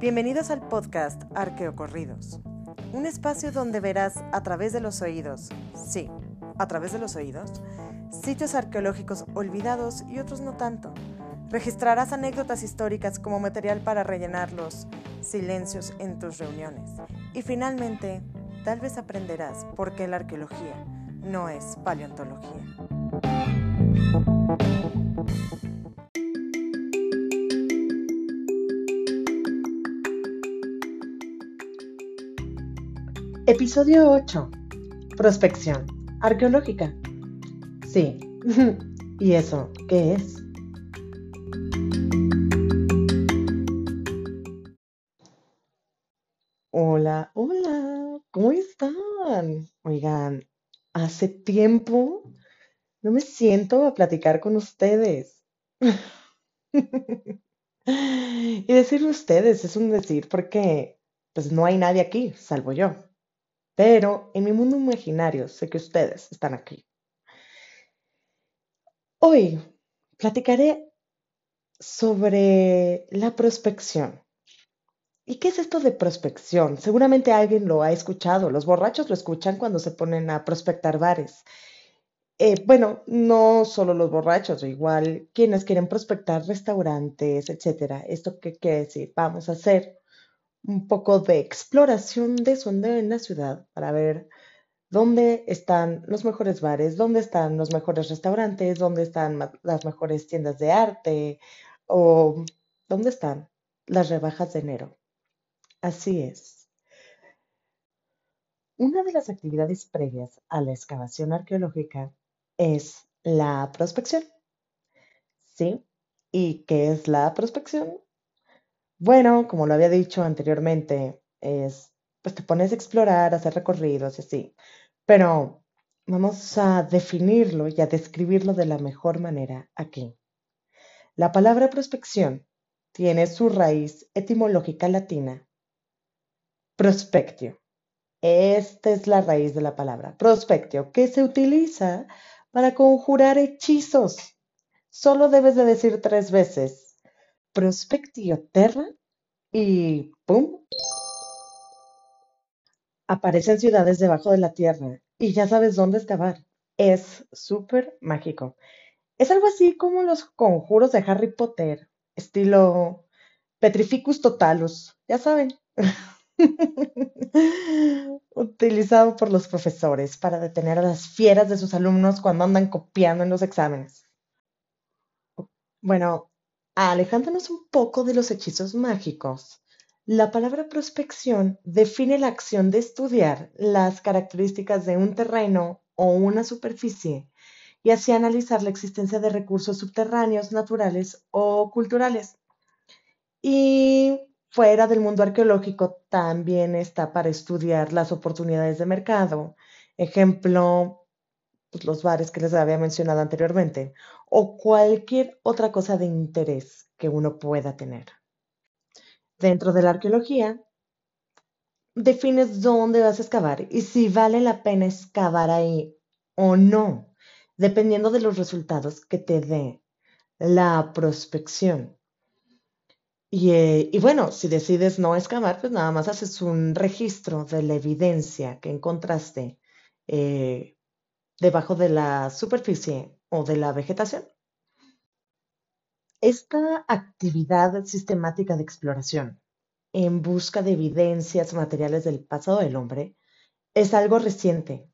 Bienvenidos al podcast Arqueocorridos, un espacio donde verás a través de los oídos, sí, a través de los oídos, sitios arqueológicos olvidados y otros no tanto. Registrarás anécdotas históricas como material para rellenar los silencios en tus reuniones. Y finalmente, tal vez aprenderás por qué la arqueología no es paleontología. Episodio 8. Prospección arqueológica. Sí. ¿Y eso qué es? Hola, hola, ¿cómo están? Oigan, hace tiempo no me siento a platicar con ustedes. y decir ustedes es un decir porque pues no hay nadie aquí, salvo yo. Pero en mi mundo imaginario sé que ustedes están aquí. Hoy platicaré sobre la prospección. ¿Y qué es esto de prospección? Seguramente alguien lo ha escuchado. Los borrachos lo escuchan cuando se ponen a prospectar bares. Eh, bueno, no solo los borrachos, igual quienes quieren prospectar restaurantes, etcétera. ¿Esto qué quiere decir? Vamos a hacer un poco de exploración de sondeo en la ciudad para ver dónde están los mejores bares, dónde están los mejores restaurantes, dónde están las mejores tiendas de arte o dónde están las rebajas de enero. Así es. Una de las actividades previas a la excavación arqueológica es la prospección. ¿Sí? ¿Y qué es la prospección? Bueno, como lo había dicho anteriormente, es, pues te pones a explorar, a hacer recorridos y así. Pero vamos a definirlo y a describirlo de la mejor manera aquí. La palabra prospección tiene su raíz etimológica latina, prospectio. Esta es la raíz de la palabra, prospectio, que se utiliza para conjurar hechizos. Solo debes de decir tres veces Prospectio Terra y ¡pum! Aparecen ciudades debajo de la tierra y ya sabes dónde excavar. Es súper mágico. Es algo así como los conjuros de Harry Potter, estilo Petrificus Totalus, ya saben. Utilizado por los profesores para detener a las fieras de sus alumnos cuando andan copiando en los exámenes. Bueno, Alejándonos un poco de los hechizos mágicos, la palabra prospección define la acción de estudiar las características de un terreno o una superficie y así analizar la existencia de recursos subterráneos, naturales o culturales. Y fuera del mundo arqueológico también está para estudiar las oportunidades de mercado. Ejemplo, pues, los bares que les había mencionado anteriormente, o cualquier otra cosa de interés que uno pueda tener. Dentro de la arqueología, defines dónde vas a excavar y si vale la pena excavar ahí o no, dependiendo de los resultados que te dé la prospección. Y, eh, y, bueno, si decides no excavar, pues nada más haces un registro de la evidencia que encontraste eh, debajo de la superficie o de la vegetación. Esta actividad sistemática de exploración en busca de evidencias materiales del pasado del hombre es algo reciente.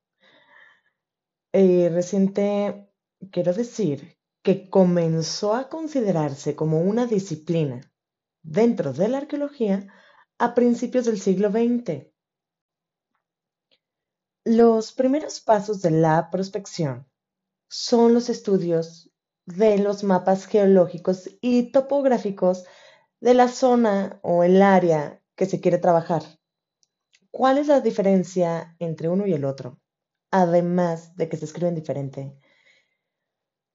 Eh, reciente, quiero decir, que comenzó a considerarse como una disciplina dentro de la arqueología a principios del siglo XX. Los primeros pasos de la prospección son los estudios de los mapas geológicos y topográficos de la zona o el área que se quiere trabajar. ¿Cuál es la diferencia entre uno y el otro? Además de que se escriben diferente.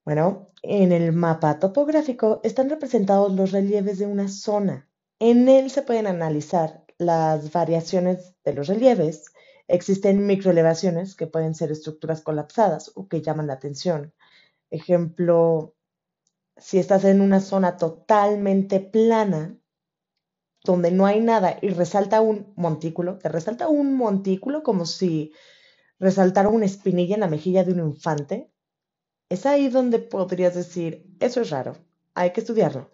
Bueno, en el mapa topográfico están representados los relieves de una zona. En él se pueden analizar las variaciones de los relieves, Existen microelevaciones que pueden ser estructuras colapsadas o que llaman la atención. Ejemplo, si estás en una zona totalmente plana, donde no hay nada y resalta un montículo, te resalta un montículo como si resaltara una espinilla en la mejilla de un infante, es ahí donde podrías decir, eso es raro, hay que estudiarlo.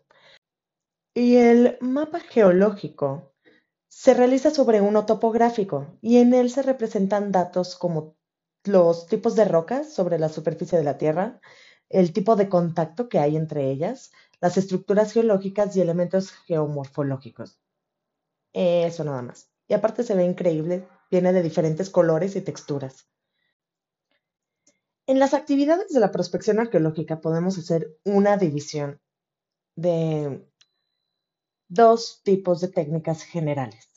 Y el mapa geológico se realiza sobre uno topográfico y en él se representan datos como los tipos de rocas sobre la superficie de la Tierra, el tipo de contacto que hay entre ellas, las estructuras geológicas y elementos geomorfológicos. Eso nada más. Y aparte se ve increíble, viene de diferentes colores y texturas. En las actividades de la prospección arqueológica podemos hacer una división de dos tipos de técnicas generales.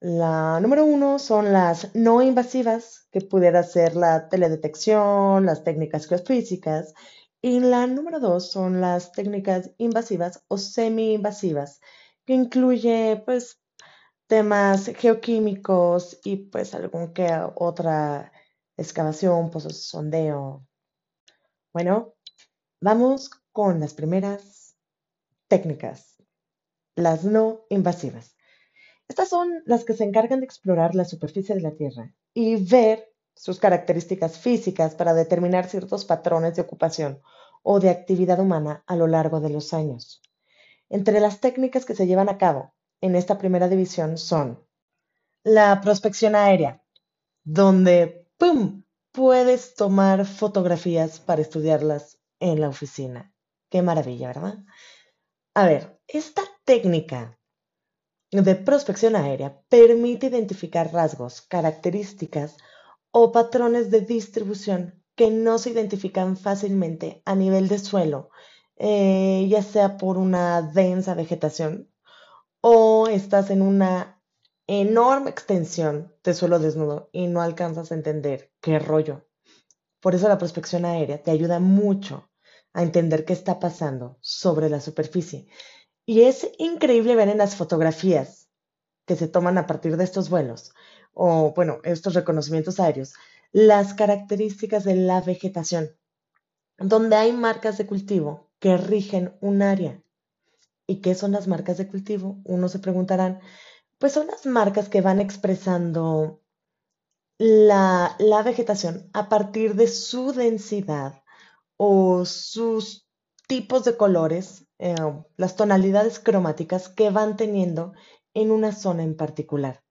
La número uno son las no invasivas, que pudiera ser la teledetección, las técnicas geofísicas. Y la número dos son las técnicas invasivas o semi-invasivas, que incluye pues temas geoquímicos y pues algún que otra excavación, pozos de sondeo. Bueno, vamos con las primeras técnicas, las no invasivas. Estas son las que se encargan de explorar la superficie de la Tierra y ver sus características físicas para determinar ciertos patrones de ocupación o de actividad humana a lo largo de los años. Entre las técnicas que se llevan a cabo en esta primera división son la prospección aérea, donde ¡pum! puedes tomar fotografías para estudiarlas en la oficina. Qué maravilla, ¿verdad? A ver, esta técnica de prospección aérea permite identificar rasgos, características o patrones de distribución que no se identifican fácilmente a nivel de suelo, eh, ya sea por una densa vegetación o estás en una enorme extensión de suelo desnudo y no alcanzas a entender qué rollo. Por eso la prospección aérea te ayuda mucho a entender qué está pasando sobre la superficie y es increíble ver en las fotografías que se toman a partir de estos vuelos, o bueno, estos reconocimientos aéreos, las características de la vegetación, donde hay marcas de cultivo que rigen un área. ¿Y qué son las marcas de cultivo? Uno se preguntarán, pues son las marcas que van expresando la, la vegetación a partir de su densidad o sus tipos de colores eh, las tonalidades cromáticas que van teniendo en una zona en particular.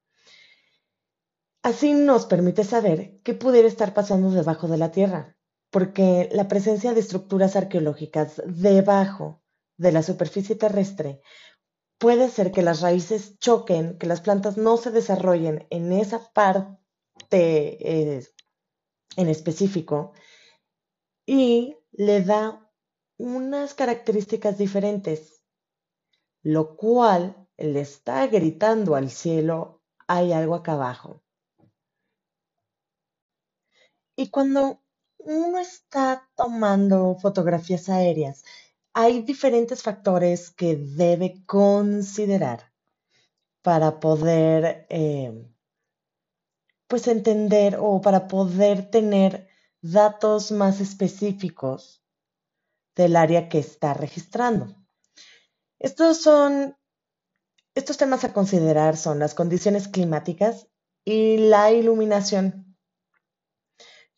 Así nos permite saber qué pudiera estar pasando debajo de la Tierra, porque la presencia de estructuras arqueológicas debajo de la superficie terrestre puede hacer que las raíces choquen, que las plantas no se desarrollen en esa parte eh, en específico y le da unas características diferentes, lo cual le está gritando al cielo, hay algo acá abajo. Y cuando uno está tomando fotografías aéreas, hay diferentes factores que debe considerar para poder eh, pues entender o para poder tener datos más específicos del área que está registrando. Estos son estos temas a considerar son las condiciones climáticas y la iluminación.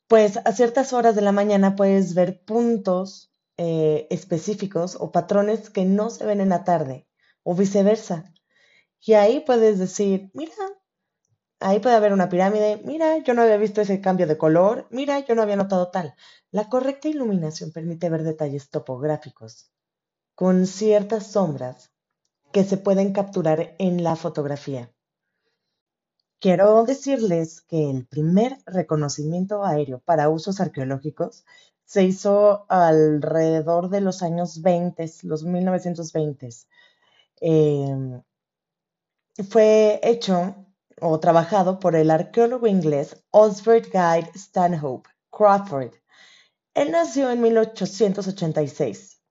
Pues a ciertas horas de la mañana puedes ver puntos eh, específicos o patrones que no se ven en la tarde o viceversa. Y ahí puedes decir, mira, Ahí puede haber una pirámide. Mira, yo no había visto ese cambio de color. Mira, yo no había notado tal. La correcta iluminación permite ver detalles topográficos con ciertas sombras que se pueden capturar en la fotografía. Quiero decirles que el primer reconocimiento aéreo para usos arqueológicos se hizo alrededor de los años 20, los 1920. Eh, fue hecho o trabajado por el arqueólogo inglés Osbert Guy Stanhope Crawford. Él nació en 1886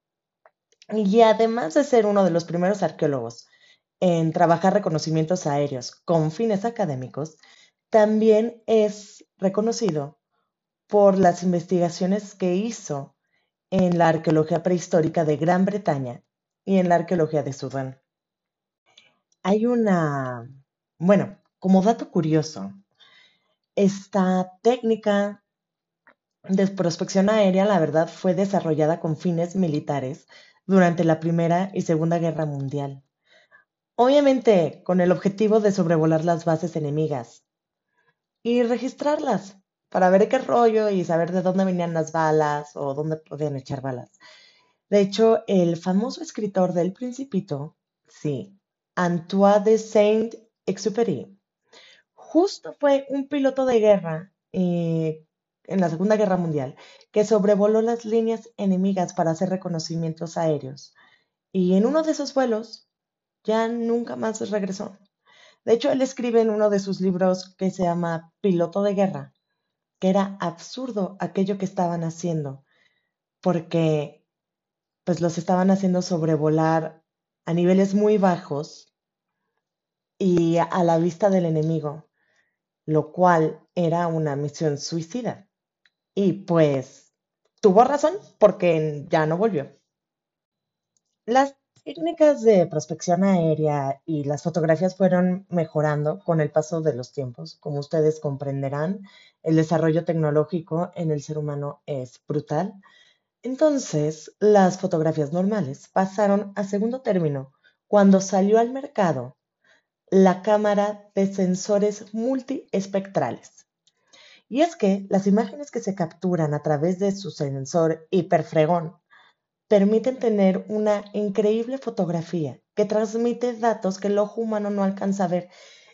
y además de ser uno de los primeros arqueólogos en trabajar reconocimientos aéreos con fines académicos, también es reconocido por las investigaciones que hizo en la arqueología prehistórica de Gran Bretaña y en la arqueología de Sudán. hay una, bueno, como dato curioso, esta técnica de prospección aérea, la verdad, fue desarrollada con fines militares durante la Primera y Segunda Guerra Mundial. Obviamente con el objetivo de sobrevolar las bases enemigas y registrarlas para ver qué rollo y saber de dónde venían las balas o dónde podían echar balas. De hecho, el famoso escritor del Principito, sí, Antoine de Saint-Exupéry, justo fue un piloto de guerra eh, en la Segunda Guerra Mundial que sobrevoló las líneas enemigas para hacer reconocimientos aéreos. Y en uno de esos vuelos ya nunca más regresó. De hecho, él escribe en uno de sus libros que se llama Piloto de Guerra, que era absurdo aquello que estaban haciendo, porque pues los estaban haciendo sobrevolar a niveles muy bajos y a la vista del enemigo, lo cual era una misión suicida. Y pues tuvo razón porque ya no volvió. Las técnicas de prospección aérea y las fotografías fueron mejorando con el paso de los tiempos. Como ustedes comprenderán, el desarrollo tecnológico en el ser humano es brutal. Entonces, las fotografías normales pasaron a segundo término cuando salió al mercado la cámara de sensores multiespectrales. Y es que las imágenes que se capturan a través de su sensor hiperfregón permiten tener una increíble fotografía que transmite datos que el ojo humano no alcanza a ver.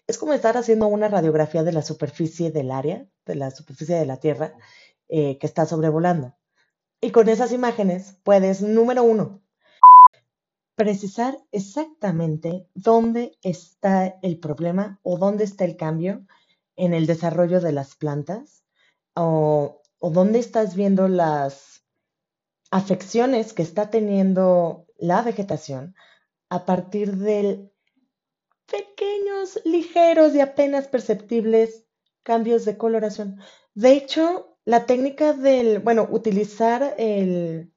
Es como estar haciendo una radiografía de la superficie del área, de la superficie de la Tierra eh, que está sobrevolando. Y con esas imágenes puedes, número uno, precisar exactamente dónde está el problema o dónde está el cambio en el desarrollo de las plantas o, dónde estás viendo las afecciones que está teniendo la vegetación a partir de pequeños, ligeros y apenas perceptibles cambios de coloración. De hecho, la técnica del, bueno, utilizar el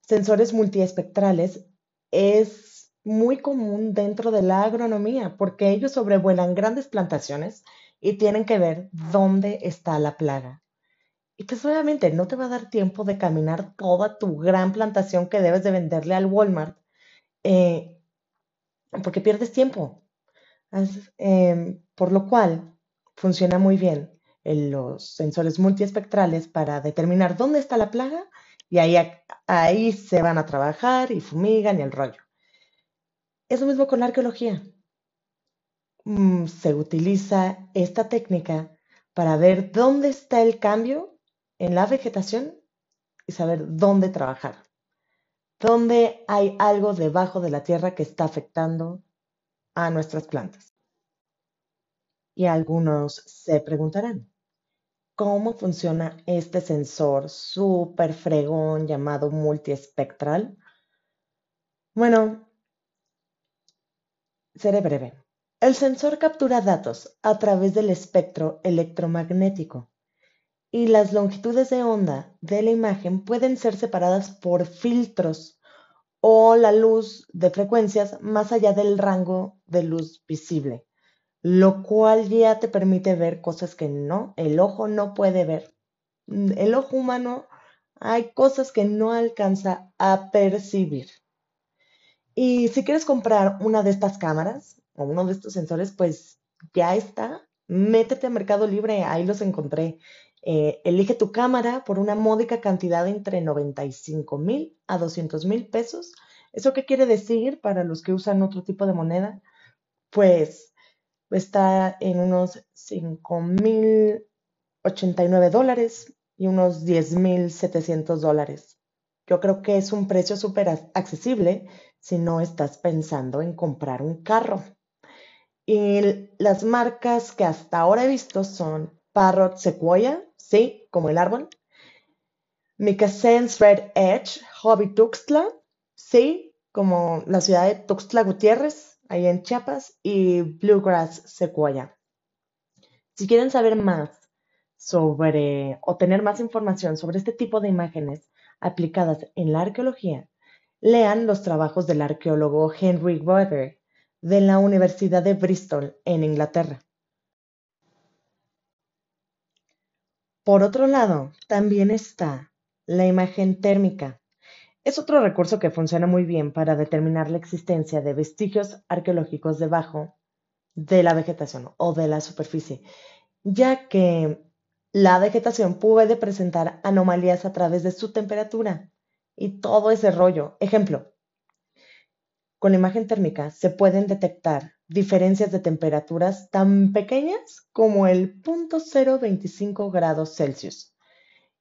sensores multiespectrales es muy común dentro de la agronomía porque ellos sobrevuelan grandes plantaciones y tienen que ver dónde está la plaga. Y pues obviamente no te va a dar tiempo de caminar toda tu gran plantación que debes de venderle al Walmart eh, porque pierdes tiempo. Em, por lo cual funciona muy bien los sensores multiespectrales para determinar dónde está la plaga y ahí, ahí se van a trabajar y fumigan y el rollo. Es lo mismo con la arqueología. Mm, se utiliza esta técnica para ver dónde está el cambio en la vegetación y saber dónde trabajar. Dónde hay algo debajo de la tierra que está afectando a nuestras plantas. Y algunos se preguntarán, ¿cómo funciona este sensor súper fregón llamado multiespectral? Bueno, seré breve. El sensor captura datos a través del espectro electromagnético y las longitudes de onda de la imagen pueden ser separadas por filtros o la luz de frecuencias más allá del rango de luz visible, lo cual ya te permite ver cosas que no, el ojo no puede ver. El ojo humano hay cosas que no alcanza a percibir. Y si quieres comprar una de estas cámaras, o uno de estos sensores, pues ya está. Métete a Mercado Libre, ahí los encontré. Eh, elige tu cámara por una módica cantidad entre 95 mil a 200 mil pesos. ¿Eso qué quiere decir para los que usan otro tipo de moneda? Pues está en unos 5 mil 89 dólares y unos 10 mil 700 dólares. Yo creo que es un precio súper accesible si no estás pensando en comprar un carro. Y las marcas que hasta ahora he visto son Parrot Sequoia, sí, como el árbol. Micasense Red Edge, Hobby Tuxtla, sí, como la ciudad de Tuxtla Gutiérrez, ahí en Chiapas, y Bluegrass Sequoia. Si quieren saber más sobre o tener más información sobre este tipo de imágenes aplicadas en la arqueología, lean los trabajos del arqueólogo Henry Weber de la Universidad de Bristol en Inglaterra. Por otro lado, también está la imagen térmica. Es otro recurso que funciona muy bien para determinar la existencia de vestigios arqueológicos debajo de la vegetación o de la superficie, ya que la vegetación puede presentar anomalías a través de su temperatura y todo ese rollo. Ejemplo, con imagen térmica se pueden detectar diferencias de temperaturas tan pequeñas como el 0.025 grados Celsius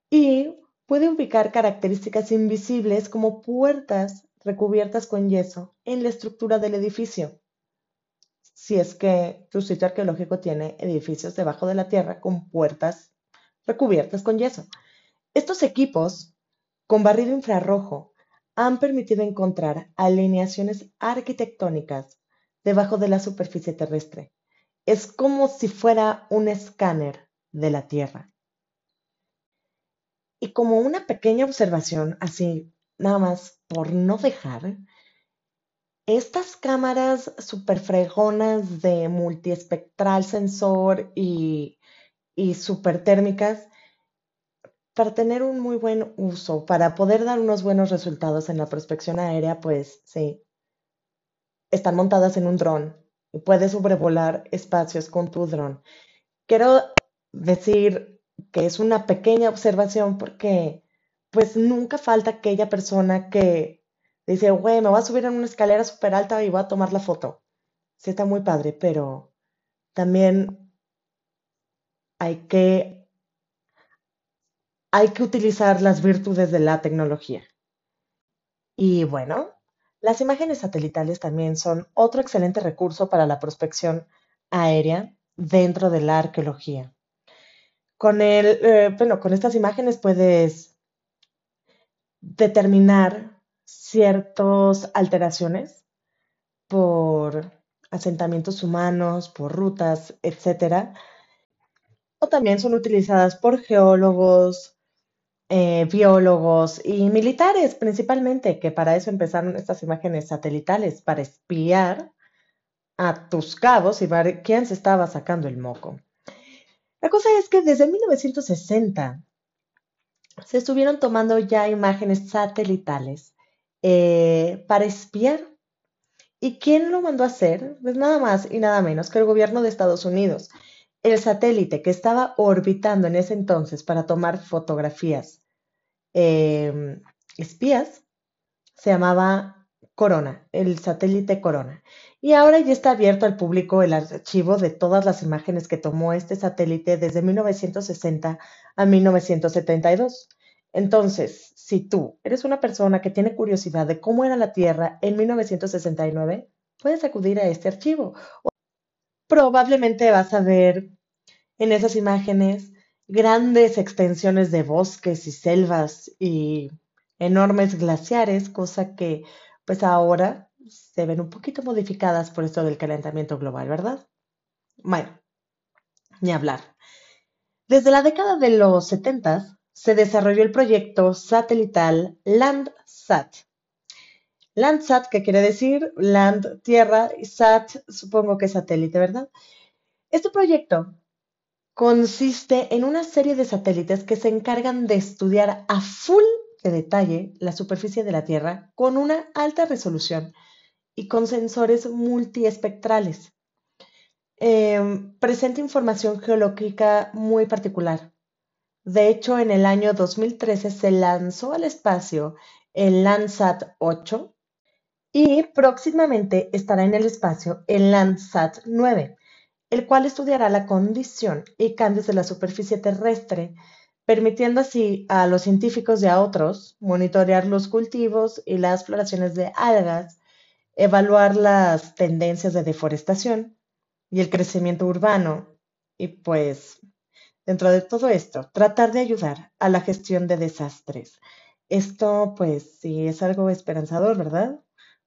y puede ubicar características invisibles como puertas recubiertas con yeso en la estructura del edificio. Si es que tu sitio arqueológico tiene edificios debajo de la tierra con puertas recubiertas con yeso. Estos equipos con barrido infrarrojo han permitido encontrar alineaciones arquitectónicas debajo de la superficie terrestre. Es como si fuera un escáner de la Tierra. Y como una pequeña observación, así nada más por no dejar, estas cámaras super fregonas de multiespectral sensor y, y super térmicas para tener un muy buen uso, para poder dar unos buenos resultados en la prospección aérea, pues sí, están montadas en un dron y puedes sobrevolar espacios con tu dron. Quiero decir que es una pequeña observación porque pues nunca falta aquella persona que dice, güey, me voy a subir en una escalera súper alta y voy a tomar la foto. Sí, está muy padre, pero también hay que hay que utilizar las virtudes de la tecnología. Y bueno, las imágenes satelitales también son otro excelente recurso para la prospección aérea dentro de la arqueología. Con, eh, bueno, con estas imágenes puedes determinar ciertas alteraciones por asentamientos humanos, por rutas, etc. O también son utilizadas por geólogos, eh, biólogos y militares principalmente, que para eso empezaron estas imágenes satelitales, para espiar a tus cabos y ver quién se estaba sacando el moco. La cosa es que desde 1960 se estuvieron tomando ya imágenes satelitales eh, para espiar. ¿Y quién lo mandó a hacer? Pues nada más y nada menos que el gobierno de Estados Unidos. El satélite que estaba orbitando en ese entonces para tomar fotografías em, espías se llamaba Corona, el satélite Corona. Y ahora ya está abierto al público el archivo de todas las imágenes que tomó este satélite desde 1960 a 1972. Entonces, si tú eres una persona que tiene curiosidad de cómo era la Tierra en 1969, puedes acudir a este archivo probablemente vas a ver en esas imágenes grandes extensiones de bosques y selvas y enormes glaciares, cosa que pues ahora se ven un poquito modificadas por esto del calentamiento global, ¿verdad? Bueno, ni hablar. Desde la década de los 70 se desarrolló el proyecto satelital Landsat, Landsat, que quiere decir land, tierra, y sat, supongo que satélite, ¿verdad? Este proyecto consiste en una serie de satélites que se encargan de estudiar a full de detalle la superficie de la Tierra con una alta resolución y con sensores multiespectrales. Em, presenta información geológica muy particular. De hecho, en el año 2013 se lanzó al espacio el Landsat 8, y próximamente estará en el espacio el Landsat 9, el cual estudiará la condición y cambios de la superficie terrestre, permitiendo así a los científicos y a otros monitorear los cultivos y las floraciones de algas, evaluar las tendencias de deforestación y el crecimiento urbano y pues dentro de todo esto, tratar de ayudar a la gestión de desastres. Esto pues sí es algo esperanzador, ¿verdad?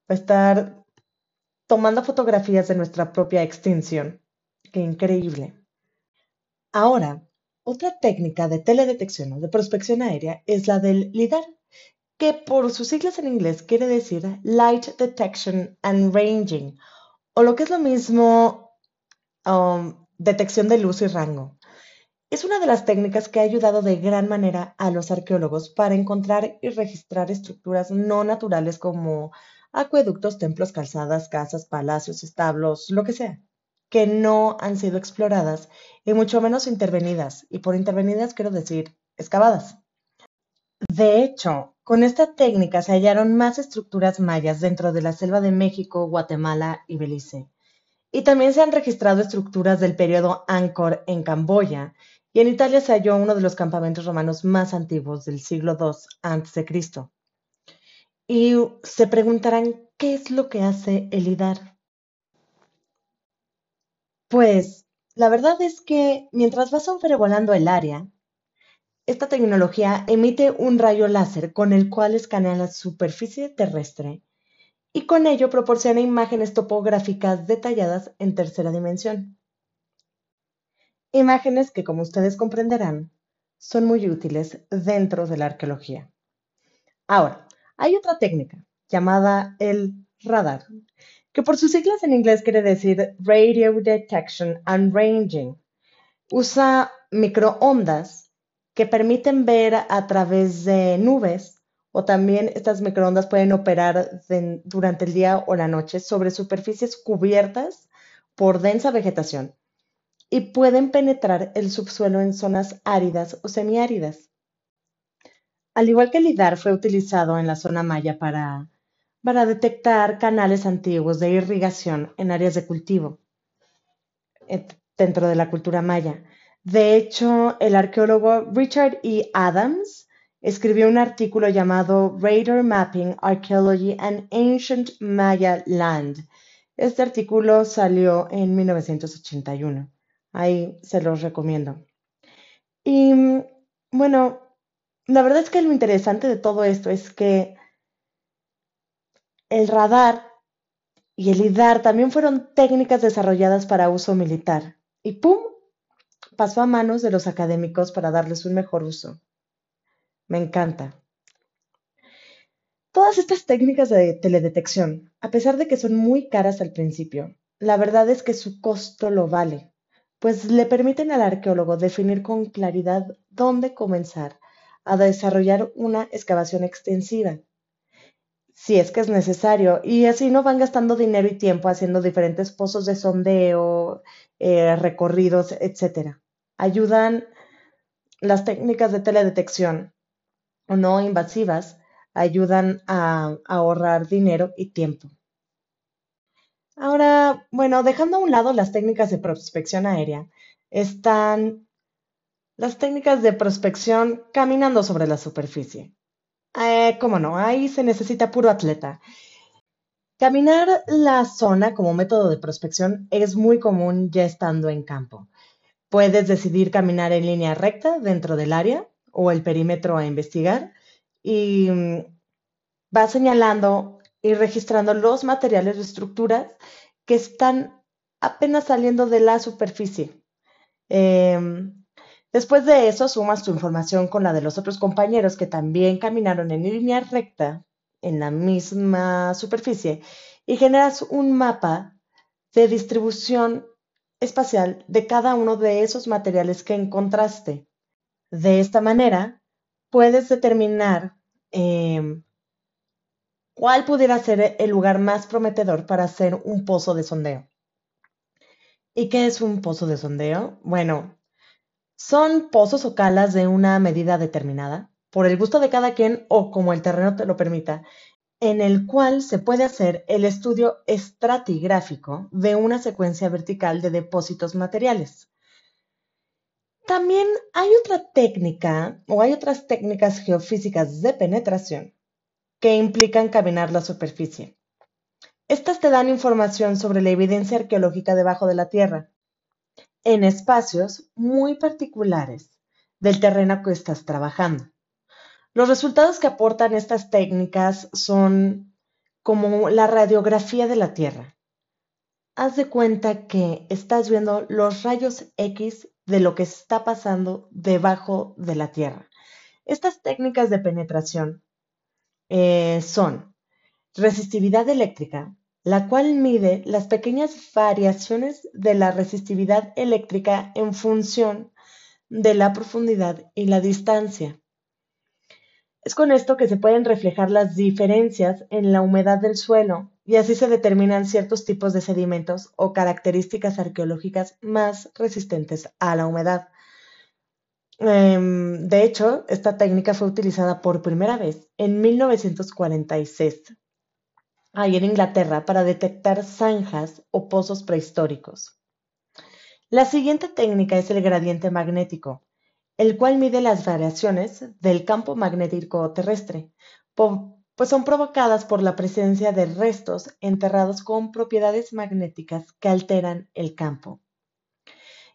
va estar tomando fotografías de nuestra propia extinción. Qué increíble. Ahora, otra técnica de teledetección o de prospección aérea es la del LIDAR, que por sus siglas en inglés quiere decir Light Detection and Ranging, o lo que es lo mismo, um, detección de luz y rango. Es una de las técnicas que ha ayudado de gran manera a los arqueólogos para encontrar y registrar estructuras no naturales como acueductos, templos, calzadas, casas, palacios, establos, lo que sea, que no han sido exploradas y mucho menos intervenidas. Y por intervenidas quiero decir excavadas. De hecho, con esta técnica se hallaron más estructuras mayas dentro de la selva de México, Guatemala y Belice. Y también se han registrado estructuras del periodo Angkor en Camboya, y en Italia se halló uno de los campamentos romanos más antiguos del siglo II a.C. Y se preguntarán, ¿qué es lo que hace el IDAR? Pues la verdad es que mientras vas sobrevolando el área, esta tecnología emite un rayo láser con el cual escanea la superficie terrestre y con ello proporciona imágenes topográficas detalladas en tercera dimensión. Imágenes que, como ustedes comprenderán, son muy útiles dentro de la arqueología. Ahora, hay otra técnica llamada el radar, que por sus siglas en inglés quiere decir Radio Detection and Ranging. Usa microondas que permiten ver a través de nubes o también estas microondas pueden operar durante el día o la noche sobre superficies cubiertas por densa vegetación y pueden penetrar el subsuelo en zonas áridas o semiáridas. Al igual que el LIDAR fue utilizado en la zona maya para, para detectar canales antiguos de irrigación en áreas de cultivo eh, dentro de la cultura maya. De hecho, el arqueólogo Richard E. Adams escribió un artículo llamado Radar Mapping Archaeology and Ancient Maya Land. Este artículo salió en 1981. Ahí se los recomiendo. Y bueno, la verdad es que lo interesante de todo esto es que el radar y el IDAR también fueron técnicas desarrolladas para uso militar. Y ¡pum! pasó a manos de los académicos para darles un mejor uso. Me encanta. Todas estas técnicas de teledetección, a pesar de que son muy caras al principio, la verdad es que su costo lo vale, pues le permiten al arqueólogo definir con claridad dónde comenzar a desarrollar una excavación extensiva, si es que es necesario, y así no van gastando dinero y tiempo haciendo diferentes pozos de sondeo, eh, recorridos, etc ayudan las técnicas de teledetección o no invasivas, ayudan a, ahorrar dinero y tiempo. Ahora, bueno, dejando a un lado las técnicas de prospección aérea, están las técnicas de prospección caminando sobre la superficie. Eh, ¿Cómo no? Ahí se necesita puro atleta. Caminar la zona como método de prospección es muy común ya estando en campo. Puedes decidir caminar en línea recta dentro del área o el perímetro a investigar y mm, vas señalando y registrando los materiales o estructuras que están apenas saliendo de la superficie. Em, después de eso, sumas tu información con la de los otros compañeros que también caminaron en línea recta en la misma superficie y generas un mapa de distribución espacial de cada uno de esos materiales que encontraste. De esta manera, puedes determinar em, cuál pudiera ser el lugar más prometedor para hacer un pozo de sondeo. ¿Y qué es un pozo de sondeo? Bueno, son pozos o calas de una medida determinada, por el gusto de cada quien o como el terreno te lo permita, en el cual se puede hacer el estudio estratigráfico de una secuencia vertical de depósitos materiales. También hay otra técnica o hay otras técnicas geofísicas de penetración que implican caminar la superficie. Estas te dan información sobre la evidencia arqueológica debajo de la Tierra, en espacios muy particulares del terreno que estás trabajando. Los resultados que aportan estas técnicas son como la radiografía de la Tierra. Haz de cuenta que estás viendo los rayos X de lo que está pasando debajo de la Tierra. Estas técnicas de penetración eh, son resistividad eléctrica, la cual mide las pequeñas variaciones de la resistividad eléctrica en función de la profundidad y la distancia. Es con esto que se pueden reflejar las diferencias en la humedad del suelo y así se determinan ciertos tipos de sedimentos o características arqueológicas más resistentes a la humedad. Em, de hecho, esta técnica fue utilizada por primera vez en 1946, ahí en Inglaterra, para detectar zanjas o pozos prehistóricos. La siguiente técnica es el gradiente magnético, el cual mide las variaciones del campo magnético terrestre, pues son provocadas por la presencia de restos enterrados con propiedades magnéticas que alteran el campo.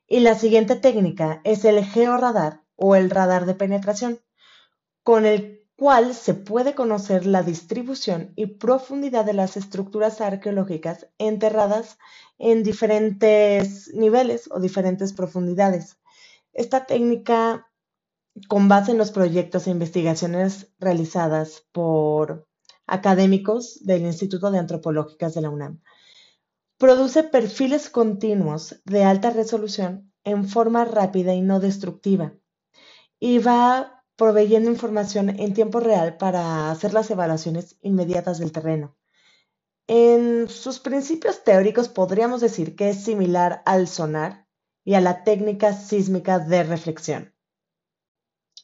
Y la siguiente técnica es el georradar o el radar de penetración, con el cual se puede conocer la distribución y profundidad de las estructuras arqueológicas enterradas en diferentes niveles o diferentes profundidades. Esta técnica, con base en los proyectos e investigaciones realizadas por académicos del Instituto de Antropológicas de la UNAM, Produce perfiles continuos de alta resolución en forma rápida y no destructiva y va proveyendo información en tiempo real para hacer las evaluaciones inmediatas del terreno. En sus principios teóricos podríamos decir que es similar al sonar y a la técnica sísmica de reflexión.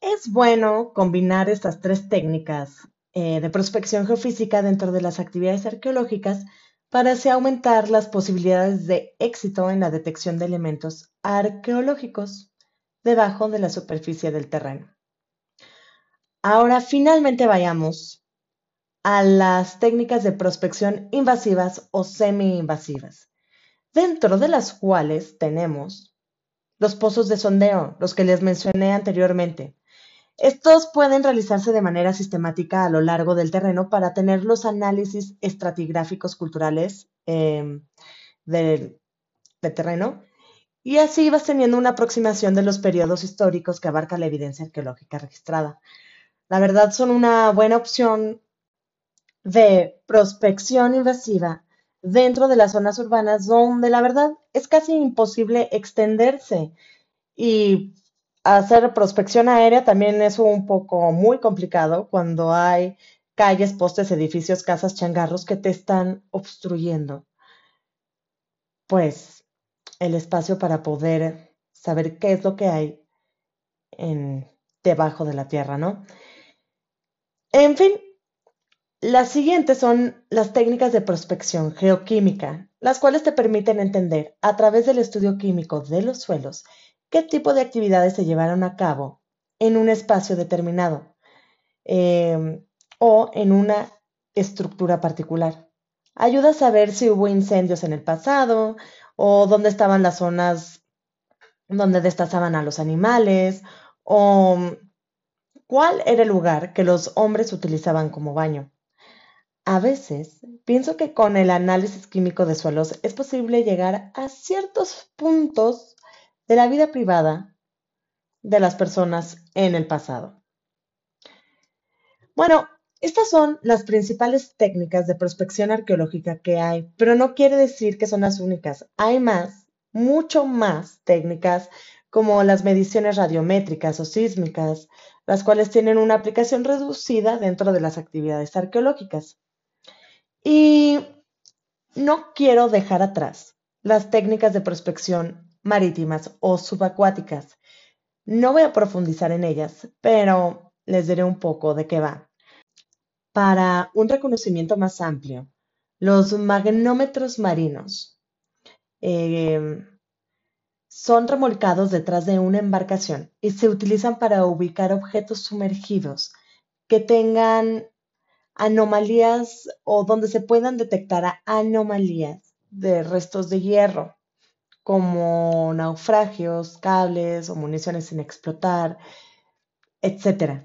Es bueno combinar estas tres técnicas eh, de prospección geofísica dentro de las actividades arqueológicas para así aumentar las posibilidades de éxito en la detección de elementos arqueológicos debajo de la superficie del terreno. Ahora finalmente vayamos a las técnicas de prospección invasivas o semi-invasivas, dentro de las cuales tenemos los pozos de sondeo, los que les mencioné anteriormente, estos pueden realizarse de manera sistemática a lo largo del terreno para tener los análisis estratigráficos culturales em, del, terreno y así vas teniendo una aproximación de los periodos históricos que abarca la evidencia arqueológica registrada. La verdad son una buena opción de prospección invasiva dentro de las zonas urbanas donde la verdad es casi imposible extenderse y hacer prospección aérea también es un poco muy complicado cuando hay calles, postes, edificios, casas, changarros que te están obstruyendo. Pues el espacio para poder saber qué es lo que hay en, debajo de la tierra, ¿no? En fin, las siguientes son las técnicas de prospección geoquímica, las cuales te permiten entender a través del estudio químico de los suelos qué tipo de actividades se llevaron a cabo en un espacio determinado em, o en una estructura particular. Ayuda a saber si hubo incendios en el pasado o dónde estaban las zonas donde destazaban a los animales o cuál era el lugar que los hombres utilizaban como baño. A veces pienso que con el análisis químico de suelos es posible llegar a ciertos puntos de la vida privada de las personas en el pasado. Bueno, estas son las principales técnicas de prospección arqueológica que hay, pero no quiere decir que son las únicas. Hay más, mucho más técnicas como las mediciones radiométricas o sísmicas, las cuales tienen una aplicación reducida dentro de las actividades arqueológicas. Y no quiero dejar atrás las técnicas de prospección marítimas o subacuáticas. No voy a profundizar en ellas, pero les diré un poco de qué va. Para un reconocimiento más amplio, los magnómetros marinos eh, son remolcados detrás de una embarcación y se utilizan para ubicar objetos sumergidos que tengan anomalías o donde se puedan detectar anomalías de restos de hierro como naufragios, cables o municiones sin explotar, etc.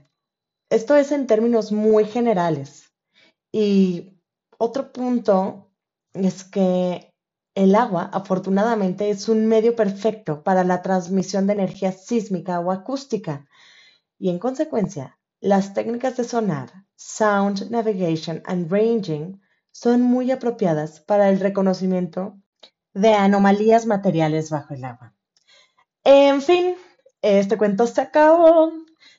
Esto es en términos muy generales. Y otro punto es que el agua, afortunadamente, es un medio perfecto para la transmisión de energía sísmica o acústica. Y en consecuencia, las técnicas de sonar, sound navigation and ranging son muy apropiadas para el reconocimiento de anomalías materiales bajo el agua. En fin, este cuento se acabó.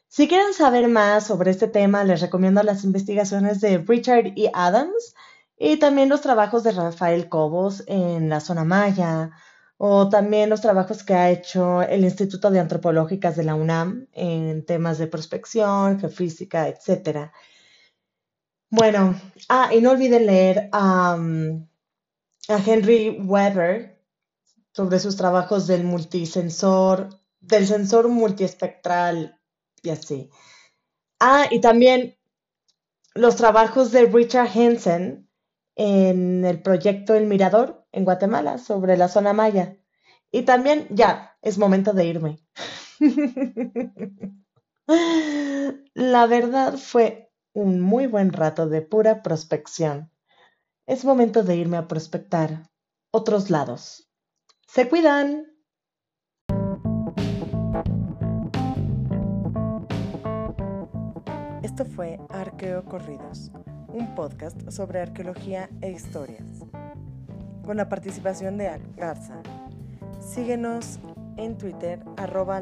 Si quieren saber más sobre este tema, les recomiendo las investigaciones de Richard E. Adams y también los trabajos de Rafael Cobos en la zona maya, o también los trabajos que ha hecho el Instituto de Antropológicas de la UNAM en temas de prospección, geofísica, etc. Bueno, ah, y no olviden leer a Henry Weber sobre sus trabajos del multisensor, del sensor multiespectral y así. Ah, y también los trabajos de Richard Hansen en el proyecto El Mirador en Guatemala sobre la zona maya. Y también ya, es momento de irme. la verdad fue un muy buen rato de pura prospección. Es momento de irme a prospectar otros lados. Se cuidan. Esto fue Arqueo Corridos, un podcast sobre arqueología e historias, con la participación de Garza. Síguenos en Twitter, arroba